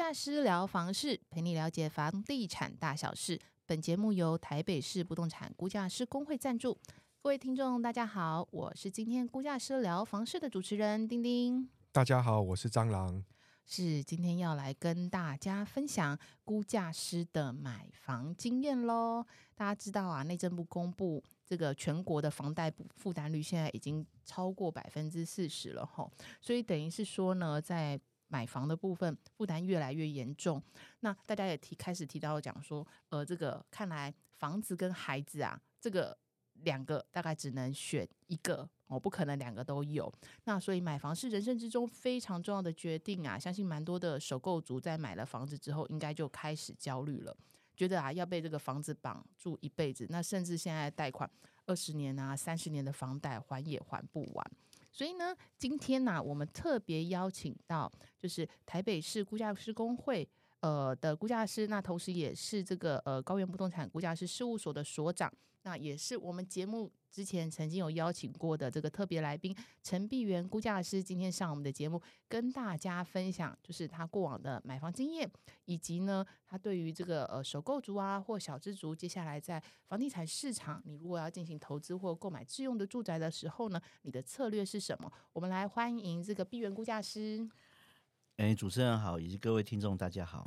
价师聊房事，陪你了解房地产大小事。本节目由台北市不动产估价师工会赞助。各位听众，大家好，我是今天估价师聊房事的主持人丁丁。大家好，我是蟑螂。是今天要来跟大家分享估价师的买房经验喽。大家知道啊，内政部公布这个全国的房贷负担率现在已经超过百分之四十了吼，所以等于是说呢，在买房的部分负担越来越严重。那大家也提开始提到讲说，呃，这个看来房子跟孩子啊，这个。两个大概只能选一个我，不可能两个都有。那所以买房是人生之中非常重要的决定啊！相信蛮多的首购族在买了房子之后，应该就开始焦虑了，觉得啊要被这个房子绑住一辈子。那甚至现在贷款二十年啊、三十年的房贷还也还不完。所以呢，今天呢，我们特别邀请到就是台北市估价师工会。呃的估价师，那同时也是这个呃高原不动产估价师事务所的所长，那也是我们节目之前曾经有邀请过的这个特别来宾陈碧源估价师，今天上我们的节目跟大家分享，就是他过往的买房经验，以及呢他对于这个呃首购族啊或小资族，接下来在房地产市场，你如果要进行投资或购买自用的住宅的时候呢，你的策略是什么？我们来欢迎这个碧源估价师。哎，主持人好，以及各位听众，大家好。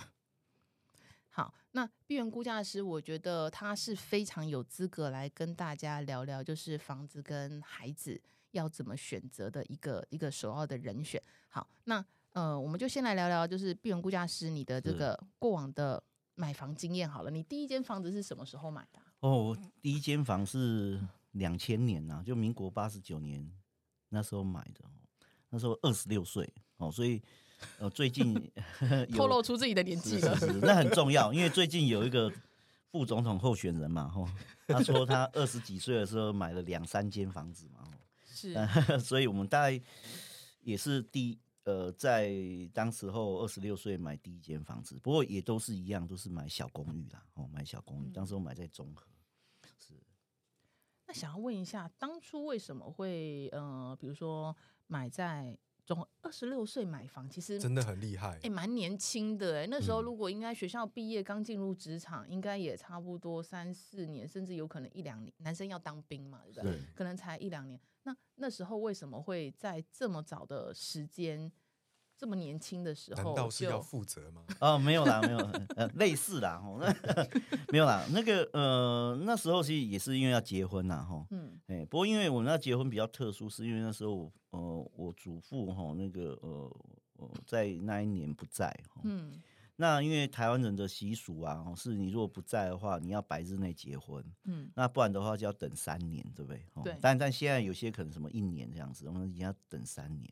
好，那碧源估价师，我觉得他是非常有资格来跟大家聊聊，就是房子跟孩子要怎么选择的一个一个首要的人选。好，那呃，我们就先来聊聊，就是碧源估价师你的这个过往的买房经验。好了，你第一间房子是什么时候买的？哦，第一间房是两千年呐，就民国八十九年那时候买的，那时候二十六岁哦，所以。呃，最近 透露出自己的年纪了，那很重要，因为最近有一个副总统候选人嘛，吼，他说他二十几岁的时候买了两三间房子嘛，是，所以我们大概也是第呃，在当时候二十六岁买第一间房子，不过也都是一样，都是买小公寓啦，哦，买小公寓，当时我买在中和，是。那想要问一下，当初为什么会呃，比如说买在？总二十六岁买房，其实真的很厉害，哎，蛮年轻的哎。那时候如果应该学校毕业刚进入职场，应该也差不多三四年，甚至有可能一两年。男生要当兵嘛，对不对？可能才一两年。那那时候为什么会在这么早的时间？这么年轻的时候，难道是要负责吗？哦，没有啦，没有，呃，类似啦，哦，没有啦。那个，呃，那时候其实也是因为要结婚啦，哈，嗯，哎，不过因为我那结婚比较特殊，是因为那时候，呃，我祖父哈，那个，呃，在那一年不在，嗯，那因为台湾人的习俗啊，是你如果不在的话，你要白日内结婚，嗯，那不然的话就要等三年，对不对？对。但但现在有些可能什么一年这样子，我们也要等三年。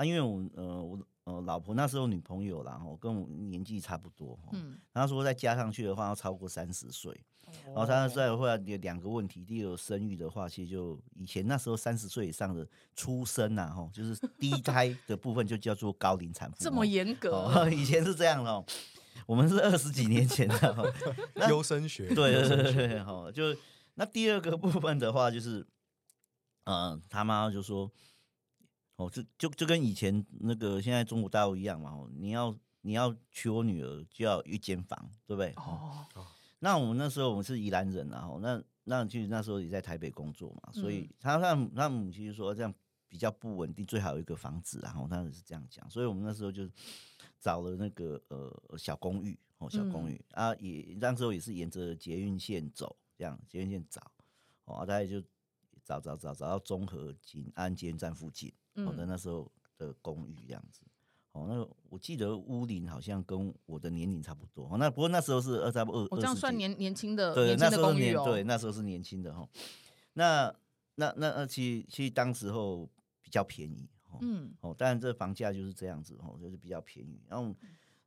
啊，因为我呃，我呃，老婆那时候女朋友啦，后跟我年纪差不多，嗯，她说再加上去的话要超过三十岁，然后三十岁的话有两个问题，第一个生育的话，其实就以前那时候三十岁以上的出生呐，哈，就是第一胎的部分就叫做高龄产妇，这么严格，以前是这样哦，我们是二十几年前的 优生学，对对对对，哈，就那第二个部分的话，就是，嗯，他妈就说。哦，就就就跟以前那个现在中国大陆一样嘛，哦，你要你要娶我女儿就要一间房，对不对？哦，那我们那时候我们是宜兰人啊，那那其实那时候也在台北工作嘛，所以他他他母亲就说这样比较不稳定，最好有一个房子，然后他是这样讲，所以我们那时候就找了那个呃小公寓哦，小公寓啊，也那时候也是沿着捷运线走，这样捷运线找，哦，大概就找找找找到中和景安捷运站附近。我的那时候的公寓这样子，哦，那我记得屋龄好像跟我的年龄差不多。那不过那时候是二三二，我这样算年年轻的，对，那时候年对，那时候是年轻的哈。那那那那其实其实当时候比较便宜，嗯，哦，当然这房价就是这样子，哦，就是比较便宜，然后。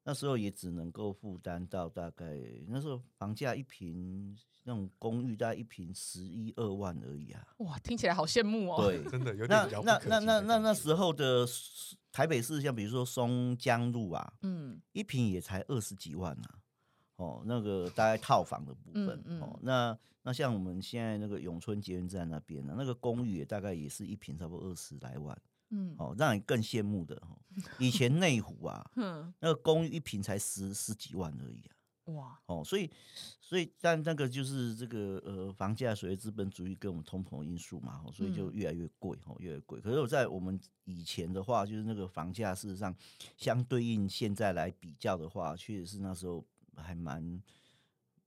那时候也只能够负担到大概那时候房价一平那种公寓大概一平十一二万而已啊！哇，听起来好羡慕哦。对，真的有点那那那那那那时候的台北市，像比如说松江路啊，嗯，一平也才二十几万啊。哦，那个大概套房的部分哦，那那像我们现在那个永春捷运站那边呢，那个公寓也大概也是一平差不多二十来万。嗯哦，让你更羡慕的哦。以前内湖啊，嗯，那个公寓一平才十十几万而已啊。哇，哦，所以，所以，但那个就是这个呃，房价随着资本主义跟我们通膨的因素嘛，哦所以就嗯越来越贵，哦，越来越贵。可是我在我们以前的话，就是那个房价，事实上相对应现在来比较的话，确实是那时候还蛮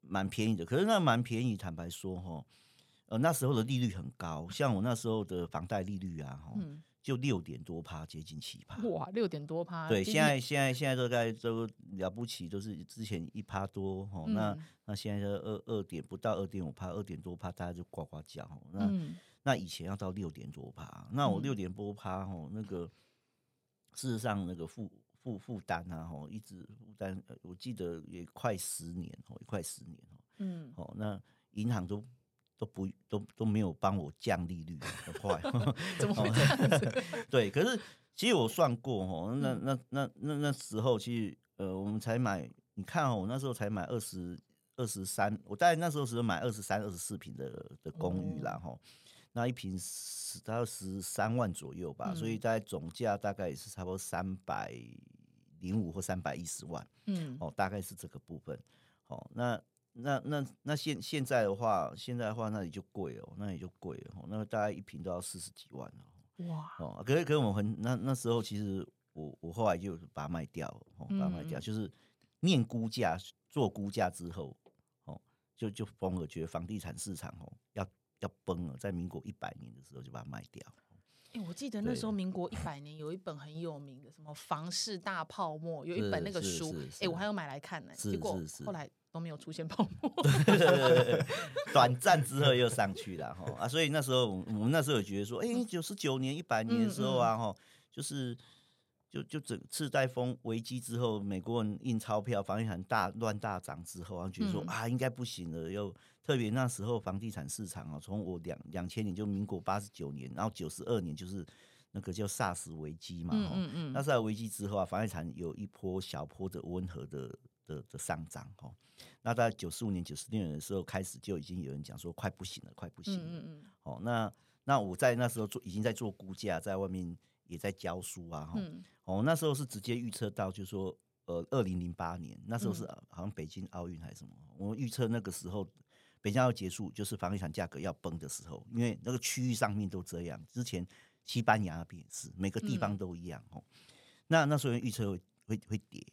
蛮便宜的。可是那蛮便宜，坦白说，哈，呃，那时候的利率很高，像我那时候的房贷利率啊，哈、嗯，就六点多趴，接近七趴。哇，六点多趴，对，现在现在现在都在都了不起，都是之前一趴多哦，那嗯那现在就二二点不到二点五趴，二点多趴，大家就呱呱叫哦。那、嗯那以前要到六点多趴，那我嗯六点多趴哦，那个事实上那个负负负担啊，哦，一直负担，呃我记得也快十年哦，也快十年哦，嗯，哦，那银行都。都不都都没有帮我降利率，很坏。怎么会这样子？对，可是其实我算过哦，那嗯那那那那时候其实呃，我们才买，你看哦，我那时候才买二十二十三，我大概那时候只有买二十三、二十四平的的公寓啦哈、那一平十大概十三万左右吧，所以嗯大概总价大概也是差不多三百零五或三百一十万嗯哦，大概是这个部分。哦，那那那那现现在的话，现在的话那里就贵哦，那里就贵哦，那大概一瓶都要四十几万哦。哇，哦，可是可是我很那那时候其实我我后来就把它卖掉了，哦，把它卖掉，嗯就是念估价做估价之后，哦，就就疯了，觉得房地产市场哦要要崩了，在民国一百年的时候就把它卖掉。哎、我记得那时候民国一百年有一本很有名的什么房市大泡沫，有一本那个书，哎、我还有买来看呢、是结果后来都没有出现泡沫。短暂之后又上去了哈啊，所以那时候我我们那时候有觉得说，哎、九十九年、一百年的时候啊，哈、就是就就整次贷风危机之后，美国人印钞票，房地产大乱大涨之后，然后觉得说、嗯。啊，应该不行了，又特别那时候房地产市场啊，从我两两千年就民国八十九年，然后九十二年就是那个叫 SARS 危机嘛，嗯嗯嗯，那 SARS 危机之后啊，房地产有一波小波的温和的的的上涨哦。那在九四五年、九十六年的时候开始，就已经有人讲说快不行了，快不行了。嗯嗯哦，那那我在那时候做已经在做估价，在外面也在教书啊。哦，那时候是直接预测到，就是说呃，二零零八年那时候是嗯好像北京奥运还是什么，我们预测那个时候北京要结束，就是房地产价格要崩的时候，因为那个区域上面都这样。之前西班牙那边也是，每个地方嗯都一样哦。那那时候预测会会会跌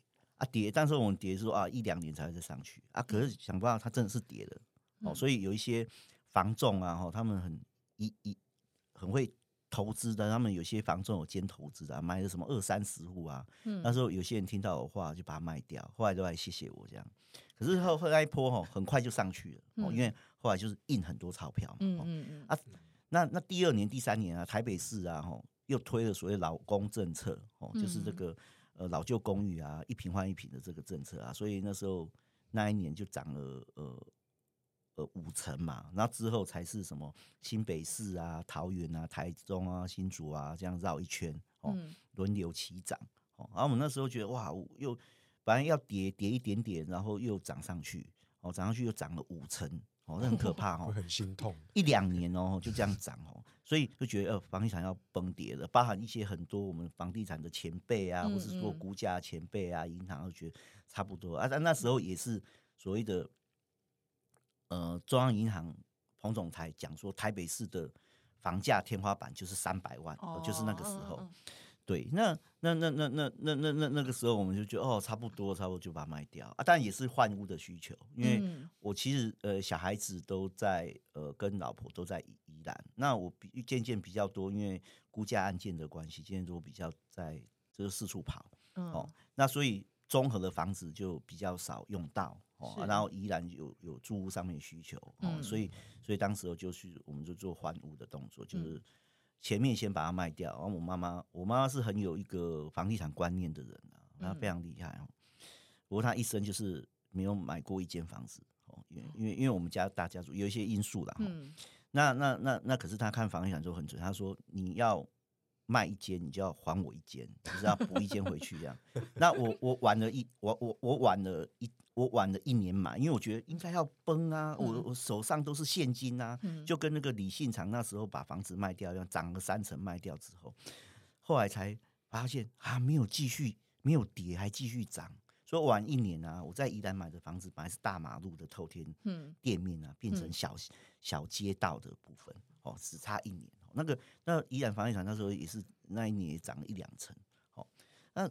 啊跌，但是我们跌是说啊一两年才会再上去啊，可是想不到它真的是跌的哦，嗯。所以有一些房仲啊哈，他们很一一很会投资的，他们有些房仲有兼投资的、啊，买了什么二三十户啊，嗯。那时候有些人听到我话就把它卖掉，后来都来谢谢我这样。可是后后来一波哈，很快就上去了哦，嗯因为后来就是印很多钞票嘛。嗯哦嗯嗯。啊那那第二年、第三年啊，台北市啊，吼又推了所谓老公政策，哦，就是这嗯。个呃老旧公寓啊，一平换一平的这个政策啊，所以那时候那一年就涨了呃呃五成嘛，然后之后才是什么新北市啊、桃园啊、台中啊、新竹啊这样绕一圈哦，嗯轮流齐涨哦。然后我们那时候觉得哇，又本来要跌跌一点点，然后又涨上去哦，涨上去又涨了五成哦，那很可怕哦 会。很心痛。一两年哦，就这样涨哦，所以就觉得呃，房地产要崩跌了，包含一些很多我们房地产的前辈啊，嗯或是做嗯估价前辈啊，银行都觉得差不多啊。但那时候也是所谓的呃，中央银行彭总裁讲说，台北市的房价天花板就是三百万，哦，就是那个时候。嗯嗯对，那那那那那那那那那个时候，我们就觉得哦，差不多，差不多就把它卖掉啊。当然也是换屋的需求，因为嗯我其实呃小孩子都在呃跟老婆都在宜宜兰，那我比渐渐比较多，因为估价案件的关系，渐渐都比较在就是四处跑嗯哦，那所以综合的房子就比较少用到哦，是然后宜兰有有住屋上面的需求哦，嗯所以所以当时就是我们就做换屋的动作，就嗯是。前面先把它卖掉，然后我妈妈，我妈妈是很有一个房地产观念的人啊，她嗯非常厉害哦。不过她一生就是没有买过一间房子哦，因为因为因为我们家大家族有一些因素啦。哦嗯那那那那可是她看房地产就很准，她说你要卖一间，你就要还我一间，就是要补一间回去这样。那我我晚了一我我我晚了一我晚了一年买，因为我觉得应该要崩啊，我嗯我手上都是现金啊，嗯就跟那个李信长那时候把房子卖掉一样，涨了三成卖掉之后，后来才发现啊，没有继续没有跌，还继续涨。所以晚一年啊，我在宜兰买的房子本来是大马路的透天嗯店面啊，变成小、小街道的部分哦，只差一年。哦那个那宜兰房地产那时候也是那一年也涨了一两成。哦，那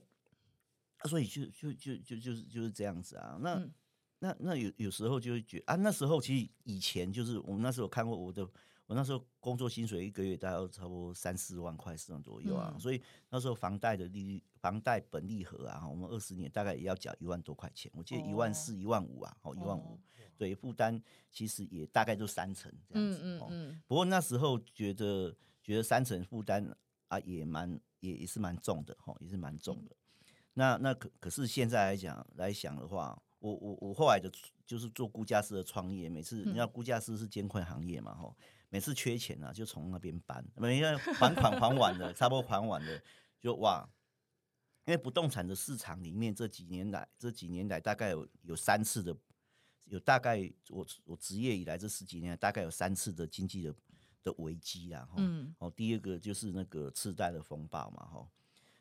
那所以就就就就就是就是这样子啊。那、嗯那那有有时候就会觉得啊，那时候其实以前就是我们那时候看过我的，我那时候工作薪水一个月大概差不多三四万块四万左右啊，嗯所以那时候房贷的利率、房贷本利和啊，我们二十年大概也要缴一万多块钱，我记得一万四、一万五啊，哦，一万五哦，对，负担其实也大概就三成这样嗯子，嗯。嗯嗯，不过那时候觉得觉得三成负担啊也蛮也也是蛮重的哈，也是蛮重的。那那可可是现在来讲来想的话，我我我后来的就是做估价师的创业，每次你知道估价师是监控行业嘛哈，每次缺钱啊就从那边搬，每个还款还完了，差不多还完了就哇。因为不动产的市场里面，这几年来，这几年来大概有有三次的，有大概我我职业以来这十几年，大概有三次的经济的的危机啊。哈嗯哦，第二个就是那个次贷的风暴嘛，哈。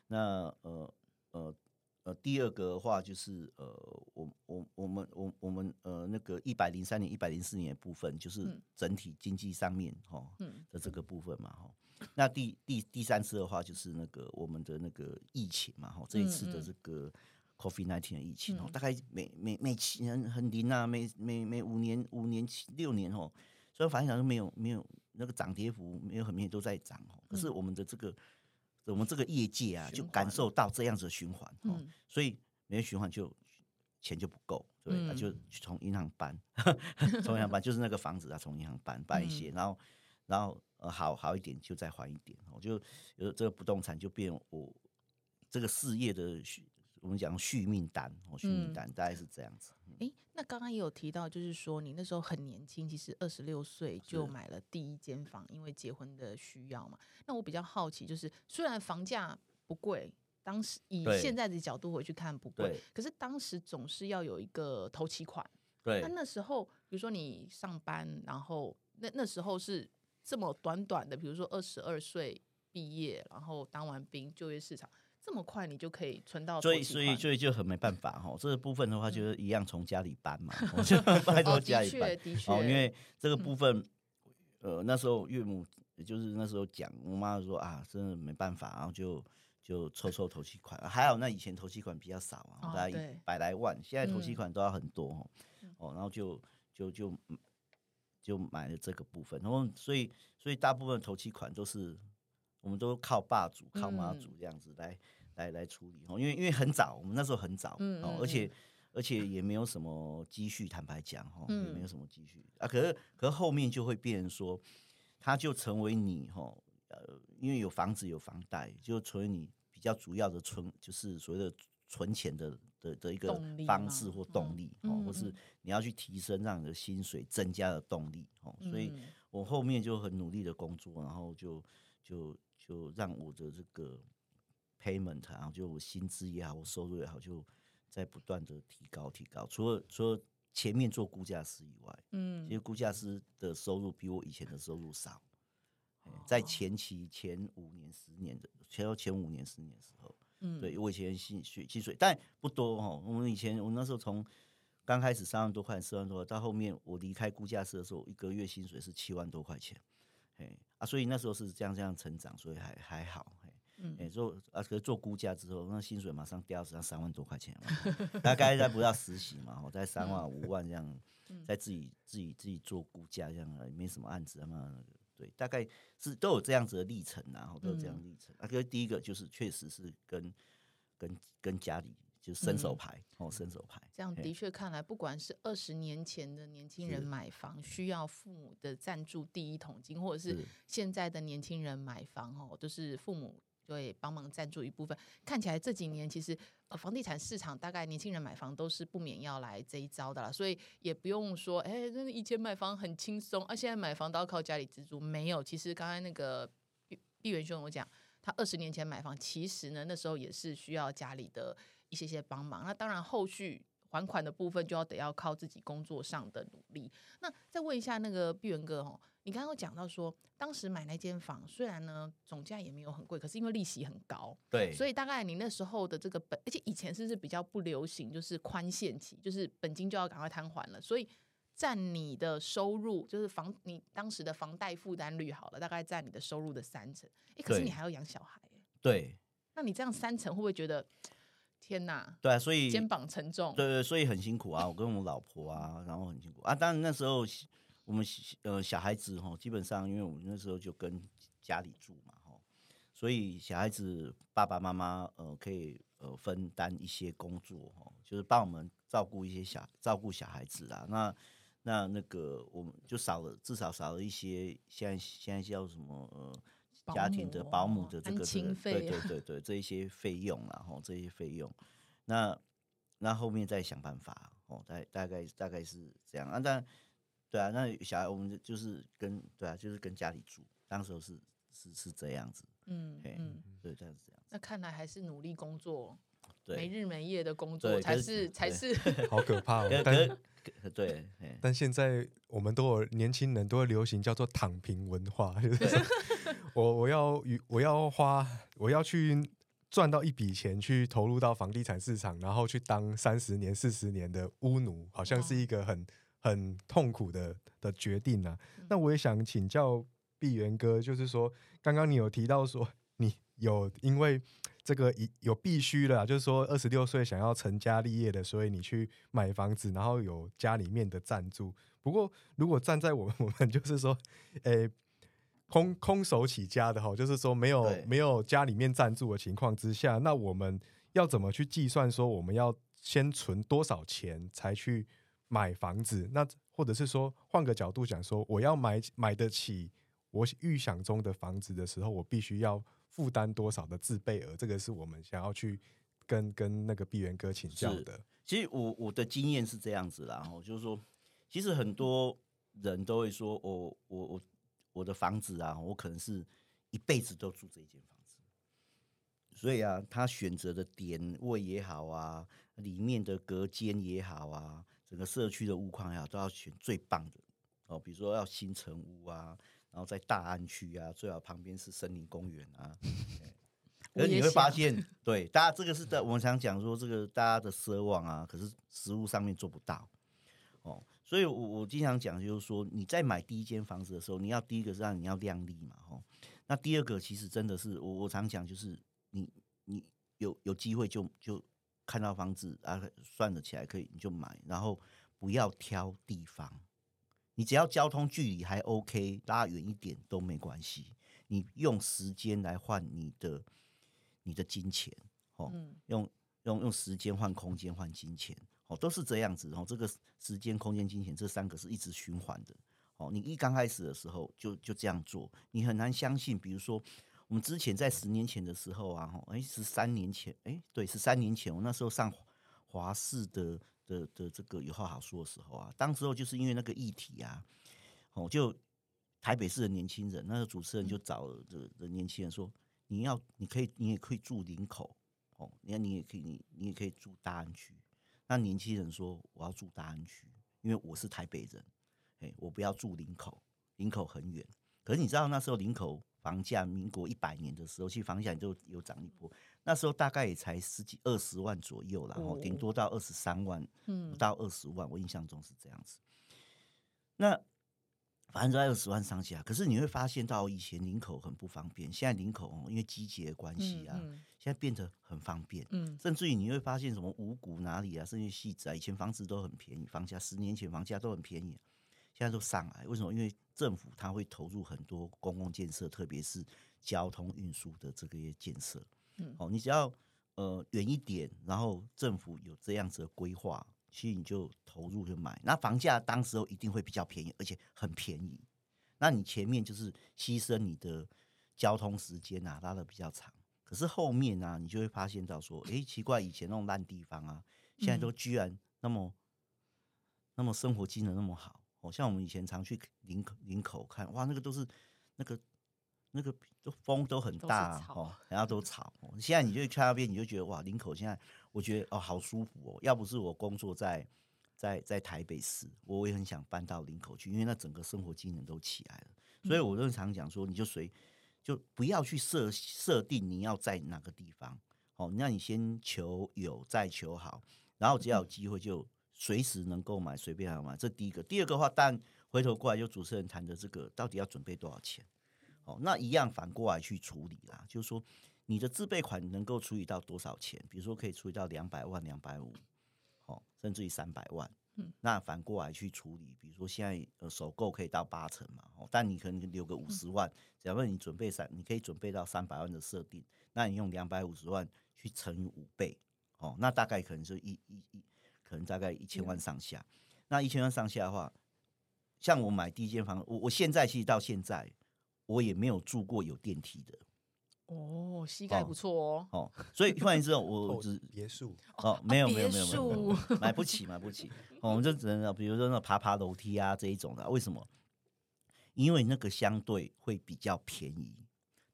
那呃呃呃，第二个的话就是呃，我我我们我我们呃那个一百零三年、一百零四年的部分，就是嗯。整体经济上面哈嗯的这个部分嘛，哈。那第第第三次的话，就是那个我们的那个疫情嘛，哈，这一次的这个 COVID nineteen 的疫情哦，嗯。大概每每每七年很灵啊，每每每五年五年七六年哦，虽然房地产都没有没有那个涨跌幅没有很明显都在涨哦，可是我们的这个我们这个业界啊，就感受到这样子的循环哦，嗯。所以没有循环就钱就不够，对，那嗯就。从银行搬，从银行搬就是那个房子啊，从银行搬搬一些，嗯。然后然后呃好好一点就再还一点，我就有这个不动产就变我这个事业的续，我们讲续命单，哦，续命嗯单大概是这样子。诶，那刚刚也有提到，就是说你那时候很年轻，其实二十六岁就买了第一间房，因为结婚的需要嘛。那我比较好奇，就是虽然房价不贵，当时以现在的角度回去看不贵，可是当时总是要有一个头期款。对那那时候，比如说你上班，然后那那时候是这么短短的，比如说二十二岁毕业，然后当完兵就业市场这么快，你就可以存到所以，所以，所以就很没办法哈。这个部分的话，就是一样从家里搬嘛，我就 拜托哦，家里搬的确，。的。确，哦，因为这个嗯。部分，呃，那时候岳母也就是那时候讲，我妈说啊，真的没办法，然后就就凑凑头期款，还好那以前头期款比较少啊，哦大概百来万，现在头期嗯。款都要很多哦，嗯。哦，然后就就就嗯就买了这个部分，然后所以所以大部分头期款都是我们都靠爸祖、靠妈祖嗯这样子来、来来处理哦，因为因为很早，我们那时候很早，嗯嗯，哦而且嗯而且也没有什么积蓄，坦白讲哈，也没有嗯。什么积蓄。啊。可是可是后面就会变成说，它就成为你哈呃，因为有房子有房贷，就成为你比较主要的存，就是所谓的存钱的的的一个方式或动嗯力哦，嗯或是嗯。你要去提升让你的薪水增加的动力哦。所以嗯。我后面就很努力的工作，然后就就就让我的这个 payment，然后就我薪资也好，我收入也好，就在不断的提高提高。除了除了前面做估价师以外，嗯其实估价师的收入比我以前的收入少。哎在哦前期前五年、十年的前前五年、十年的时候，嗯对我以前薪水薪水，但不多哦。我们以前我那时候从刚开始三万多块、四万多块，到后面我离开估价师的时候，一个月薪水是七万多块钱，哎啊，所以那时候是这样这样成长，所以还还好，哎嗯。哎做啊，可是做估价之后，那薪水马上掉只要三万多块钱嘛，大概在不到实习嘛，我在三万五万这样，嗯。在自己自己自己做估价这样，啊没什么案子，他妈那个对，大概是都有这样子的历程然后，都有这样的历程。啊，可是第一个就是确实是跟跟跟家里就伸手嗯牌、哦，伸手牌，这样的确看来，不管是二十年前的年轻人买房需要父母的赞助第一桶金，或者是是现在的年轻人买房哦，都是父母就会帮忙赞助一部分。看起来这几年其实呃房地产市场大概年轻人买房都是不免要来这一招的啦，所以也不用说哎，那以前买房很轻松，啊，现在买房都要靠家里资助。没有，其实刚才那个毕毕元兄我讲，他二十年前买房，其实呢那时候也是需要家里的一些些帮忙。那当然后续还款的部分就要得要靠自己工作上的努力。那再问一下那个毕元哥哦，你刚刚有讲到说，当时买那间房，虽然呢总价也没有很贵，可是因为利息很高，对，所以大概你那时候的这个本，而且以前是不是比较不流行，就是宽限期，就是本金就要赶快摊还了，所以占你的收入，就是房你当时的房贷负担率好了，大概占你的收入的三成。哎，可是你还要养小孩耶，对那你这样三成会不会觉得天哪，对啊，所以肩膀沉重？对对，所以很辛苦啊，我跟我老婆啊，然后很辛苦啊。当然那时候我们呃小孩子哈，基本上因为我们那时候就跟家里住嘛哈，所以小孩子爸爸妈妈呃可以呃分担一些工作哈，就是帮我们照顾一些小照顾小孩子啊。那那那个我们就少了至少少了一些现在现在叫什么呃。家庭的保姆的这个对对啊对对这一些费用啦，吼这些费用，那那后面再想办法哦，大大概大概是这样啊。但对啊，那小孩我们就是跟对啊，就是跟家里住，当时候是是是这样子，嘿嗯嗯，对，这样子这样子，那看来还是努力工作，没，日没夜的工作才是才是 好可怕哦！但对，但现在我们都有年轻人都会流行叫做躺平文化，就是 我我要与我要花我要去赚到一笔钱去投入到房地产市场，然后去当三十年四十年的屋奴，好像是一个很很痛苦的的决定啊。那我也想请教碧源哥，就是说刚刚你有提到说你有因为这个一有必须的啊，就是说二十六岁想要成家立业的，所以你去买房子，然后有家里面的赞助。不过如果站在我们 我们就是说，诶、空空手起家的哈，就是说没有没有家里面赞助的情况之下，那我们要怎么去计算说我们要先存多少钱才去买房子？那或者是说换个角度讲说，我要买买得起我预想中的房子的时候，我必须要负担多少的自备额？这个是我们想要去跟跟那个碧源哥请教的。其实我我的经验是这样子啦，哦，就是说，其实很多人都会说，我我我我的房子啊，我可能是一辈子都住这一间房子，所以啊，他选择的点位也好啊，里面的隔间也好啊，整个社区的屋况也好，都要选最棒的哦，比如说要新城屋啊，然后在大安区啊，最好旁边是森林公园啊。我可是你会发现，对大家这个是在我们常讲说这个大家的奢望啊，可是实物上面做不到哦。所以我我经常讲就是说，你在买第一间房子的时候，你要第一个是让你要量力嘛，吼。那第二个其实真的是我我常讲就是你你有有机会就就看到房子啊，算得起来可以你就买，然后不要挑地方，你只要交通距离还 OK，拉远一点都没关系。你用时间来换你的你的金钱，哦，嗯用用用时间换空间换金钱，哦，都是这样子。然哦，这个时间、空间、金钱这三个是一直循环的。哦，你一刚开始的时候就就这样做，你很难相信。比如说，我们之前在十年前的时候啊，哦，哎，十三年前，哎，对，十三年前，我那时候上华视的的的这个有话好说的时候啊，当时候就是因为那个议题啊，哦，就台北市的年轻人，那个主持人就找了的的年轻人说，你要你可以你也可以住林口，哦，你看你也可以你你也可以住大安区。那年轻人说我要住大安区，因为我是台北人，哎，我不要住林口，林口很远。可是你知道那时候林口房价，民国一百年的时候，其实房价就有涨一波，那时候大概也才十几二十万左右啦，然后顶哦多到二十三万，嗯不到二十万，我印象中是这样子。那反正都在二十万上下，可是你会发现到以前林口很不方便，现在林口哦，因为季节的关系啊，嗯现在变得很方便。嗯甚至于你会发现什么五股哪里啊，甚至细仔啊，以前房子都很便宜，房价十年前房价都很便宜，现在都上来。为什么？因为政府它会投入很多公共建设，特别是交通运输的这个建设。嗯哦，你只要呃远一点，然后政府有这样子的规划，其实你就投入就买，那房价当时候一定会比较便宜，而且很便宜。那你前面就是牺牲你的交通时间啊，拉的比较长。可是后面呢、啊，你就会发现到说，诶，奇怪，以前那种烂地方啊，现在都居然那么、那么生活机能那么好。哦，像我们以前常去林口林口看，哇，那个都是那个那个都风都很大哦，然后都草。哦现在你就看那边，你就觉得哇，林口现在我觉得哦好舒服哦。要不是我工作在在在台北市，我也很想搬到林口去，因为那整个生活机能都起来了。所以我就常讲说，你就随就不要去设设定你要在哪个地方，哦，那你先求有，再求好，然后只要有机会就随时能够买，随便买。这第一个，第二个话，但回头过来就主持人谈的这个，到底要准备多少钱？哦，那一样反过来去处理啦，就是说你的自备款能够处理到多少钱？比如说可以处理到两百万、两百五，哦，甚至于三百万。嗯，那反过来去处理，比如说现在呃首购可以到八成嘛，哦，但你可能留个五十万，假如你准备三，你可以准备到三百万的设定，那你用两百五十万去乘以五倍，哦，那大概可能就一一一，可能大概一千万上下。那一千万上下的话，像我买第一间房，我我现在其实到现在。我也没有住过有电梯的哦，膝盖不错哦。哦，所以换言之，我 只别墅哦，没有没有没有没有，买不起买不起。我们就只能比如说那爬爬楼梯啊这一种的，为什么？因为那个相对会比较便宜，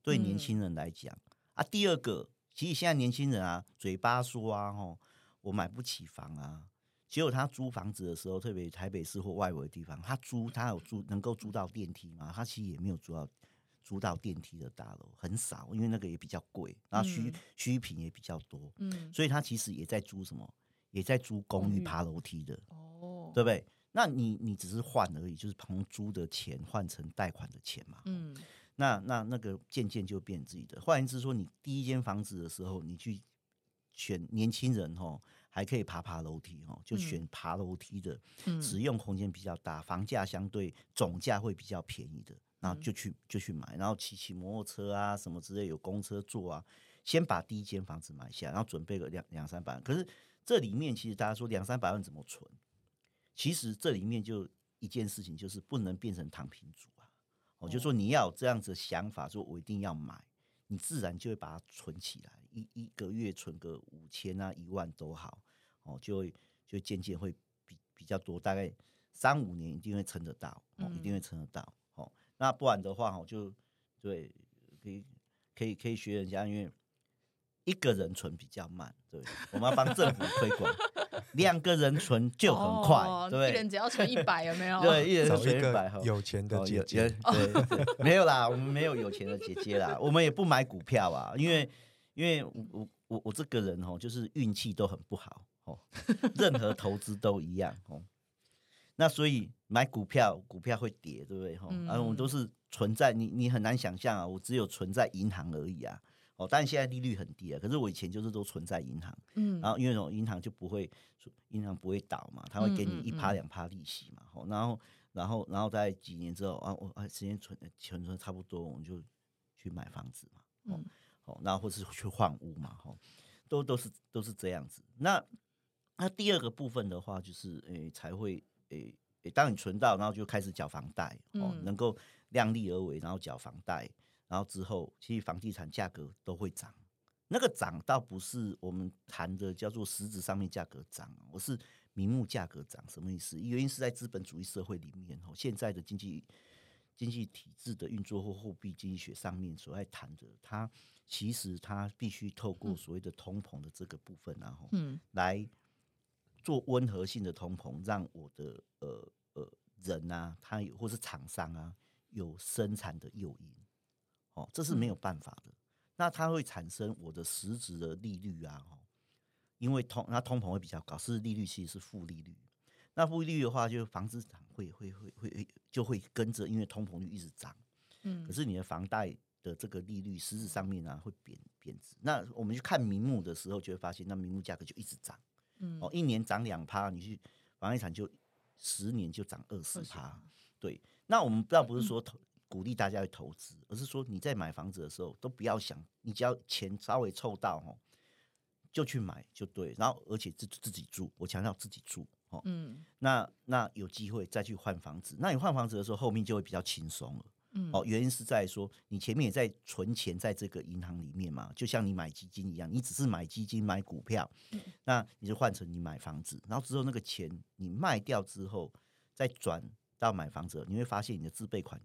对年轻人来讲啊。第二个，其实现在年轻人啊，嘴巴说啊，哦，我买不起房啊。结果他租房子的时候，特别台北市或外围的地方，他租他有租能够租到电梯吗？他其实也没有租到租到电梯的大楼，很少，因为那个也比较贵，然后虚虚品也比较多，嗯，所以他其实也在租什么，也在租公寓爬楼梯的，哦，对不对？那你你只是换而已，就是从租的钱换成贷款的钱嘛，嗯，那那那个渐渐就变自己的。换言之说，你第一间房子的时候，你去选年轻人哦。还可以爬爬楼梯哦，就选爬楼梯的，使用空间比较大，房价相对总价会比较便宜的，然后就去就去买，然后骑骑摩托车啊什么之类，有公车坐啊，先把第一间房子买下，然后准备个两两三百万。可是这里面其实大家说两三百万怎么存？其实这里面就一件事情，就是不能变成躺平族啊。我就说你要有这样子想法，说我一定要买，你自然就会把它存起来，一一个月存个五千啊一万都好。哦，就会就渐渐会比比较多，大概三五年一定会撑得到，哦，一定会撑得到。哦，那不然的话，哦，就对，可以可以可以学人家，因为一个人存比较慢，对，我们要帮政府推广，两个人存就很快，对，一人只要存一百，有没有？对，一人存一百，有钱的姐姐，对，没有啦，我们没有有钱的姐姐啦，我们也不买股票啊，因为因为我我我我这个人哦，就是运气都很不好。哦，任何投资都一样哦。那所以买股票，股票会跌，对不对？哈，而我们都是存在你，你很难想象啊。我只有存在银行而已啊。哦，但现在利率很低啊。可是我以前就是都存在银行，嗯，然后因为什么银行就不会，银行不会倒嘛，他会给你一趴两趴利息嘛。哦，然后，然后，然后在几年之后啊，我啊时间存存存差不多，我们就去买房子嘛。哦，哦，然后或是去换屋嘛。哈，都都是都是这样子。那那第二个部分的话，就是诶才会诶诶，当你存到，然后就开始缴房贷哦，能够量力而为，然后缴房贷，然后之后其实房地产价格都会涨。那个涨倒不是我们谈的叫做实质上面价格涨，我是名目价格涨，什么意思？原因是在资本主义社会里面哦，现在的经济经济体制的运作或货币经济学上面所在谈的，它其实它必须透过所谓的通膨的这个部分，然后嗯来。做温和性的通膨，让我的呃呃人啊，他有或是厂商啊有生产的诱因，哦，这是没有办法的。那它会产生我的实质的利率啊，哦，因为通那通膨会比较高，是利率其实是负利率。那负利率的话，就是房子产会会会会就会跟着，因为通膨率一直涨，嗯，可是你的房贷的这个利率实质上面啊会贬贬值。那我们去看名目的时候，就会发现那名目价格就一直涨。哦，一年涨两趴，你去房地产就十年就涨二十趴。对，那我们不要不是说投鼓励大家去投资，而是说你在买房子的时候都不要想，你只要钱稍微凑到哦，就去买就对。然后而且自自己住，我强调自己住哦。嗯，那那有机会再去换房子，那你换房子的时候后面就会比较轻松了。哦，原因是在说你前面也在存钱在这个银行里面嘛，就像你买基金一样，你只是买基金买股票，那你就换成你买房子，然后之后那个钱你卖掉之后再转到买房子，你会发现你的自备款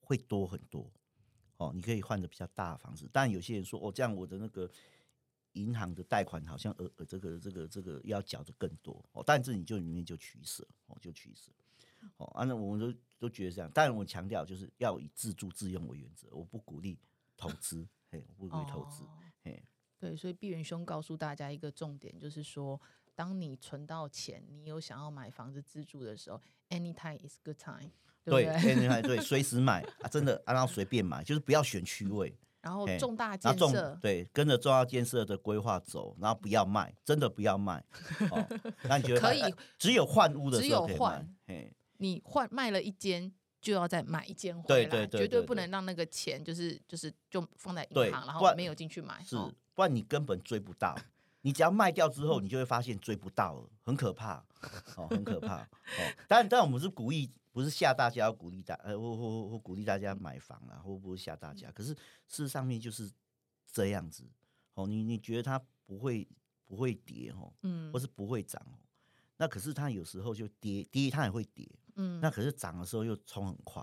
会多很多。哦，你可以换的比较大的房子，但有些人说哦，这样我的那个银行的贷款好像呃呃这个这个这个要缴的更多哦，但是你就里面就取舍哦，就取舍。哦，啊，那我们就都觉得这样。当然，我强调就是要以自助自用为原则，我不鼓励投资，嘿，我不鼓励投资，哦嘿，对，所以毕元兄告诉大家一个重点，就是说，当你存到钱，你有想要买房子自住的时候，anytime is good time，对对，不对？随时买 啊，真的，啊然后随便买，就是不要选区位，然后重大建设，对，跟着重要建设的规划走，然后不要卖，真的不要卖。哦，那你觉得可以呃只有换屋的只时候可以有换卖，嘿，你换卖了一间。就要再买一间回来，对对对绝对不能让那个钱就是就是就放在银行，然后没有进去买。是哦，不然你根本追不到。你只要卖掉之后，你就会发现追不到了，很可怕，哦，很可怕。哦，当然，但我们是鼓励，不是吓大家要鼓励大，呃，或或或或鼓励大家买房啊，或不是吓大家。可是事实上面就是这样子。哦，你你觉得它不会不会跌哦，嗯或是不会涨哦，那可是它有时候就跌跌，它也会跌。嗯，那可是涨的时候又冲很快，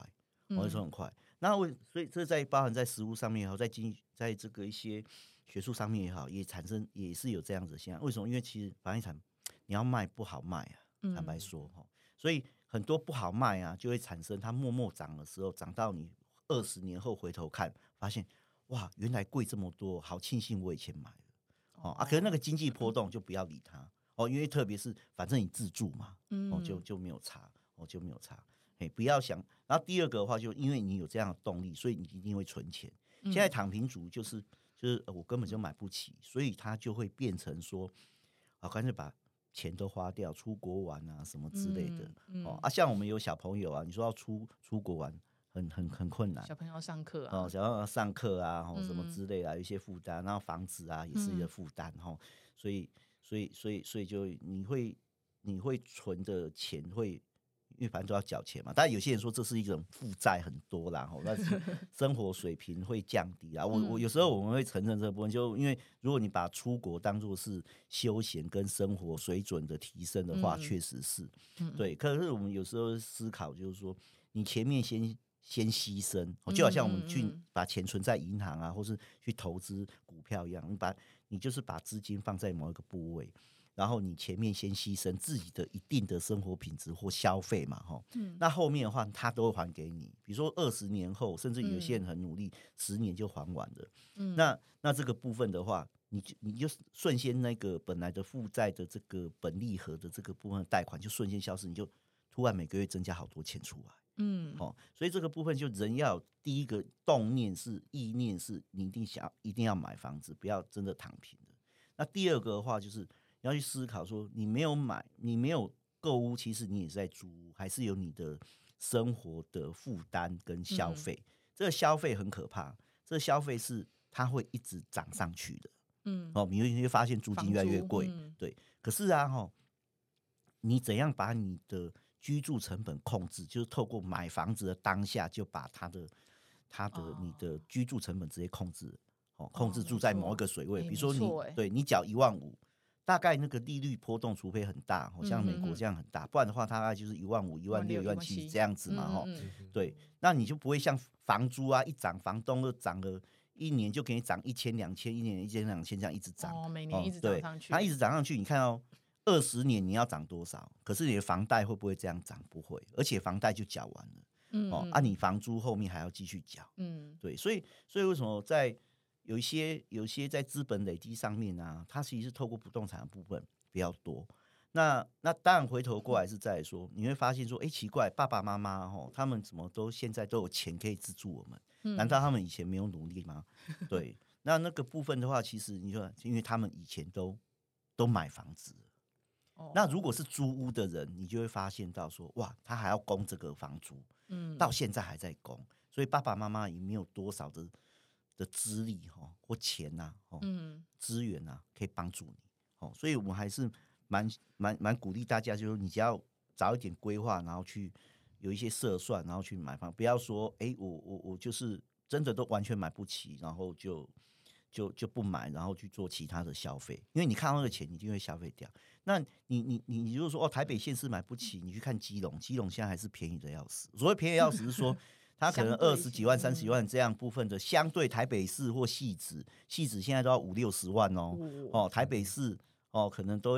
我会嗯冲很快。那我所以这在包含在实物上面也好，在经在这个一些学术上面也好，也产生也是有这样子的现象。为什么？因为其实房地产你要卖不好卖啊，坦白嗯说哈，所以很多不好卖啊，就会产生它默默涨的时候，涨到你二十年后回头看，发现哇，原来贵这么多，好庆幸我以前买了哦啊。可是那个经济波动就不要理它哦，因为特别是反正你自住嘛，哦，就嗯就没有差，哦就没有差。哎，不要想。然后第二个的话，就因为你有这样的动力，所以你一定会存钱。嗯现在躺平族就是就是呃我根本就买不起，所以他就会变成说，啊，干脆把钱都花掉，出国玩啊什么之类的。嗯嗯哦啊，像我们有小朋友啊，你说要出出国玩，很很很困难小。朋友要上课啊哦，，想要上课啊，哦什么嗯之类的啊，有一些负担，然后房子啊也是一个嗯负担哈，所以所以所以所以就你会你会存的钱会。因为反正都要缴钱嘛，但有些人说这是一种负债很多啦，吼，但是 生活水平会降低啊。我我嗯有时候我们会承认这个部分，就因为如果你把出国当做是休闲跟生活水准的提升的话，嗯确实是嗯，对。可是我们有时候思考就是说，你前面先先牺牲，哦就好像我们去把钱存在银行啊，或是去投资股票一样，你把你就是把资金放在某一个部位，然后你前面先牺牲自己的一定的生活品质或消费嘛，哈，嗯那后面的话他都会还给你。比如说二十年后，甚至有些人嗯很努力，十年就还完了。嗯那那这个部分的话，你就你就瞬间那个本来的负债的这个本利和的这个部分的贷款就瞬间消失，你就突然每个月增加好多钱出来。嗯哦，所以这个部分就人要第一个动念是意念是，你一定想要一定要买房子，不要真的躺平的。那第二个的话就是你要去思考说，你没有买，你没有购物，其实你也是在租屋，还是有你的生活的负担跟消嗯费。这个消费很可怕，这个消费是它会一直涨上去的。嗯哦，你会发现租金越来越租贵，嗯对。可是啊，哈，你怎样把你的居住成本控制？就是透过买房子的当下，就把它的它的、你的居住成本直接控制，哦，控制住在某一个水位。比如说你对你缴一万五，大概那个利率波动，除非很大，好像美国这样很大，不然的话，大概就是一万五、一万六、一万七这样子嘛，哈、对，那你就不会像房租啊，一涨，房东都涨了一年就给你涨一千、两千，一年一千、两千这样一直涨。哦，每年一直对涨上去，它一直涨上去，你看哦二十年你要涨多少？可是你的房贷会不会这样涨？不会，而且房贷就缴完了、嗯哦，啊，你房租后面还要继续缴。嗯对，所以所以为什么在有一些有一些在资本累积上面啊，它其实是透过不动产的部分比较多。那那当然回头过来是在说，你会发现说，哎、奇怪，爸爸妈妈哦，他们怎么都现在都有钱可以资助我们？嗯难道他们以前没有努力吗？对，那那个部分的话，其实你说，因为他们以前都都买房子，哦那如果是租屋的人，你就会发现到说，哇，他还要供这个房租，嗯到现在还在供，所以爸爸妈妈也没有多少的的资历哈或钱呐、哦嗯资源呐可以帮助你哦，所以我们还是蛮蛮蛮鼓励大家，就是你只要早一点规划，然后去有一些设算，然后去买房，不要说哎、我我我就是真的都完全买不起，然后就就就不买，然后去做其他的消费，因为你看到那个钱，你一定会消费掉。那你你你你如果说哦，台北县市买不起，你去看基隆，基隆现在还是便宜的要死。所谓便宜要死是说。它可能二十几万、三十几万这样部分的，相对台北市或戏子，戏子现在都要五六十万哦。哦哦，台北市哦，可能都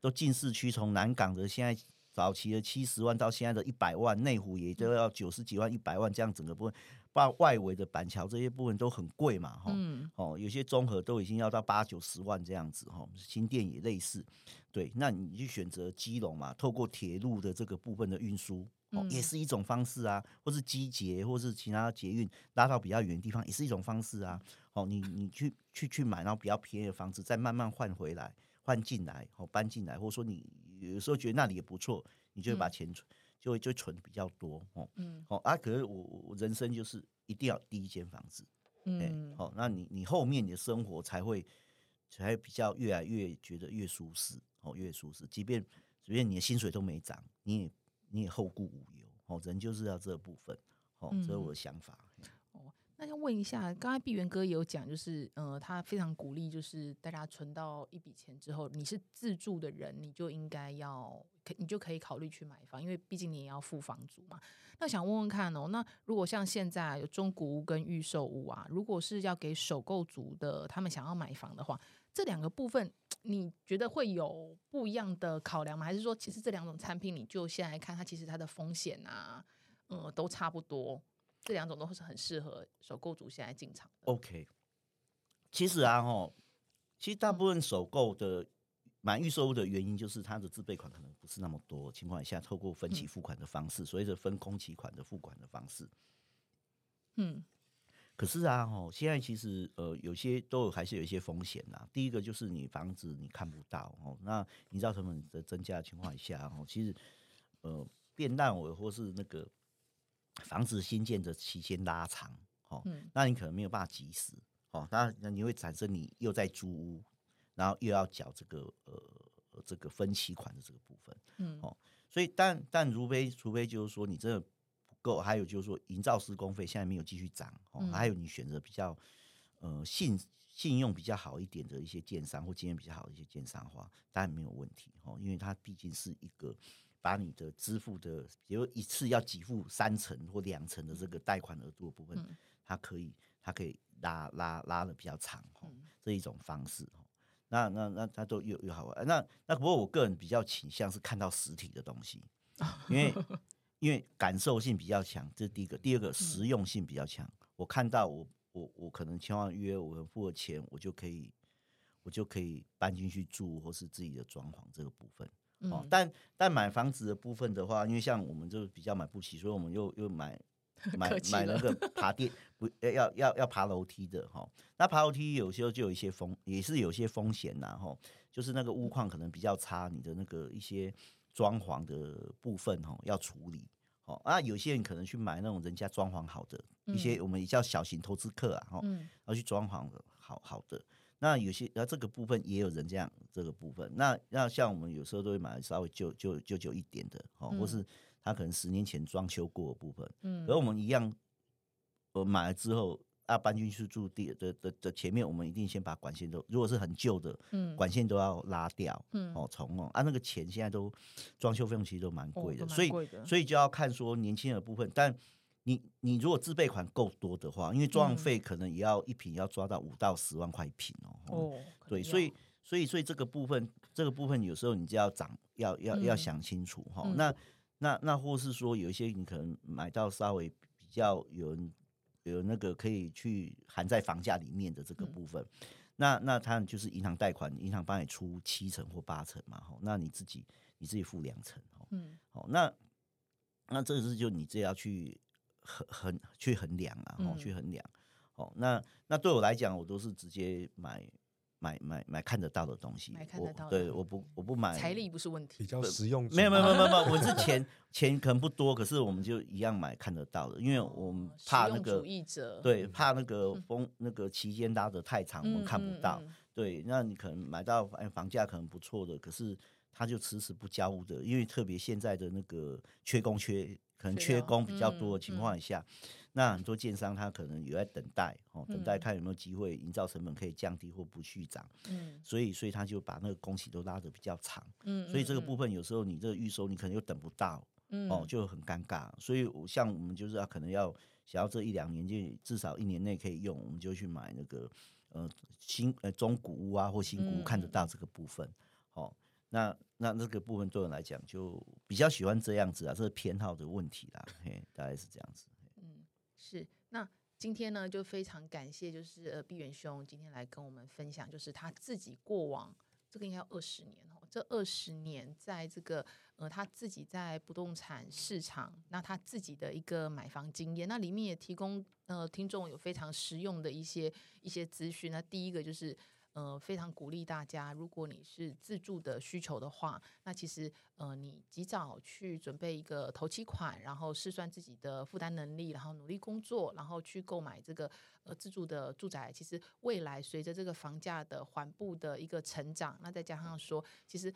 都进市区，从南港的现在早期的七十万到现在的一百万，内湖也都要九十几万、一百万这样整个部分，包括外围的板桥这些部分都很贵嘛，哈、嗯哦，有些综合都已经要到八九十万这样子哈，新店也类似，对，那你去选择基隆嘛，透过铁路的这个部分的运输。哦，也嗯是一种方式啊，或是机捷，或是其他捷运拉到比较远的地方，也是一种方式啊。哦，你你去去去买，然后比较便宜的房子，再慢慢换回来，换进来，哦，搬进来，或者说你有时候觉得那里也不错，你就会把嗯钱存，就会就存比较多哦。嗯哦啊，可是我我人生就是一定要第一间房子，哎、嗯，好、那你你后面你的生活才会才会比较越来越觉得越舒适，哦，越舒适。即便即便你的薪水都没涨，你也你也后顾无忧，哦，人就是要这部分，哦，这是我的想法哦。那要问一下，刚才碧源哥也有讲，就是呃，他非常鼓励，就是大家存到一笔钱之后，你是自住的人，你就应该要，可你就可以考虑去买房，因为毕竟你也要付房租嘛。那想问问看哦，那如果像现在有中古屋跟预售屋啊，如果是要给首购族的，他们想要买房的话，这两个部分你觉得会有不一样的考量吗？还是说，其实这两种产品，你就先来看它，其实它的风险啊，呃，都差不多。这两种都是很适合首购族现在进场的。OK，其实啊，哈，其实大部分首购的买预售屋的原因，就是它的自备款可能不是那么多情况下，透过分期付款的方式，所谓的分工期款的付款的方式。嗯可是啊，哦，现在其实呃，有些都有还是有一些风险啦。第一个就是你房子你看不到哦，那营造成本的增加的情况下哦，其实呃变烂尾或是那个房子新建的期间拉长哦，嗯那你可能没有办法及时哦，那那你会产生你又在租屋，然后又要缴这个呃这个分期款的这个部分。嗯哦所以但但除非除非就是说你真的不够，还有就是说营造施工费现在没有继续涨哦，嗯还有你选择比较呃信信用比较好一点的一些建商或经验比较好的一些建商的话，当然没有问题哦，因为它毕竟是一个把你的支付的，比如一次要给付三成或两成的这个贷款额度的部分，嗯它可以它可以拉拉拉的比较长哦，嗯这一种方式哦。那那那它都有有好玩。那那不过我个人比较倾向是看到实体的东西，因为因为感受性比较强，这是第一个。第二个实用性比较强。我看到我我我可能千万约我付了钱，我就可以我就可以搬进去住，或是自己的装潢这个部分。哦嗯，但但买房子的部分的话，因为像我们就比较买不起，所以我们又又买 买买那了个爬电不要要要要爬楼梯的哈。那爬楼梯有时候就有一些风，也是有些风险呐哈，就是那个屋况可能比较差，你的那个一些装潢的部分哦要处理。哦，啊，有些人可能去买那种人家装潢好的、一些，我们也叫小型投资客啊，哈、嗯然后去装潢的好好的。那有些，那这个部分也有人这样这个部分。那那像我们有时候都会买稍微旧旧旧旧一点的，哦，或嗯是他可能十年前装修过的部分。嗯而我们一样，呃，买了之后要搬进去住地的的的前面，我们一定先把管线都，如果是很旧的，嗯。管线都要拉掉，嗯哦，重弄。啊，那个钱现在都装修费用其实都蛮哦贵的，所以所以就要看说年轻人的部分，但你你如果自备款够多的话，因为装潢嗯。费可能也要一平要抓到五到十万块一平哦，哦对，所以所以所以这个部分，这个部分有时候你就要涨要要要嗯。想清楚哈、嗯。那那那或是说有一些你可能买到稍微比较有人有那个可以去含在房价里面的这个嗯。部分，那那他就是银行贷款，银行帮你出七成或八成嘛，吼，那你自己你自己付两成吼，嗯。哦，那那这个是就你自己要去衡衡去衡量啊，去衡量。哦，那那对我来讲，我都是直接买买买买看得到的东西。买看我得到的对，我不我不买财力不是问题比题。较实用。没有没有没有没有，我是 钱钱可能不多，可是我们就一样买看得到的，因为我们那个主义者对怕那个风那个期间拉得太长，我们看不到。嗯嗯对，那你可能买到哎房价可能不错的，可是他就迟迟不交屋的，因为特别现在的那个缺工缺，可能缺工比较多的嗯情况下，那很多建商他可能有在等待哦，等待嗯看有没有机会营造成本可以降低或不续涨，嗯所以所以他就把那个工期都拉得比较长，嗯，所以这个嗯部分有时候你这个预收你可能又等不到，嗯哦，就很尴尬。所以我像我们就是要可能要想要这一两年就至少一年内可以用，我们就去买那个呃新呃中古屋啊或新古屋看得到这个部分。哦，那那那个部分对我来讲就比较喜欢这样子啊，这是偏好的问题啦，嘿，大概是这样子。是。那今天呢，就非常感谢，就是呃，毕元兄今天来跟我们分享，就是他自己过往这个应该要二十年哦，这二十年在这个呃他自己在不动产市场，那他自己的一个买房经验，那里面也提供呃听众有非常实用的一些一些资讯。那第一个就是。呃，非常鼓励大家，如果你是自住的需求的话，那其实呃，你及早去准备一个头期款，然后试算自己的负担能力，然后努力工作，然后去购买这个呃自住的住宅。其实未来随着这个房价的缓步的一个成长，那再加上说，其实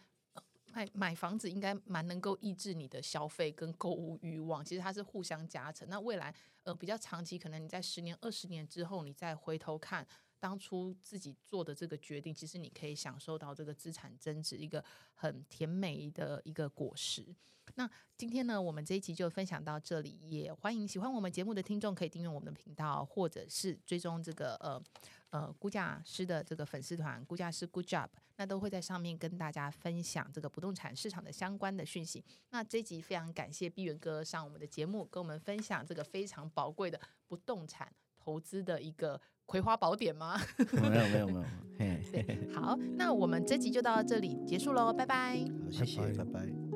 买买房子应该蛮能够抑制你的消费跟购物欲望。其实它是互相加成。那未来呃比较长期，可能你在十年、二十年之后，你再回头看。当初自己做的这个决定，其实你可以享受到这个资产增值一个很甜美的一个果实。那今天呢，我们这一集就分享到这里，也欢迎喜欢我们节目的听众可以订阅我们的频道，或者是追踪这个呃呃估价师的这个粉丝团，估价师 Good Job，那都会在上面跟大家分享这个不动产市场的相关的讯息。那这一集非常感谢碧源哥上我们的节目，跟我们分享这个非常宝贵的不动产投资的一个。葵花宝典吗？没有没有没有。好，那我们这集就到这里结束喽，拜拜。好，谢谢，拜拜。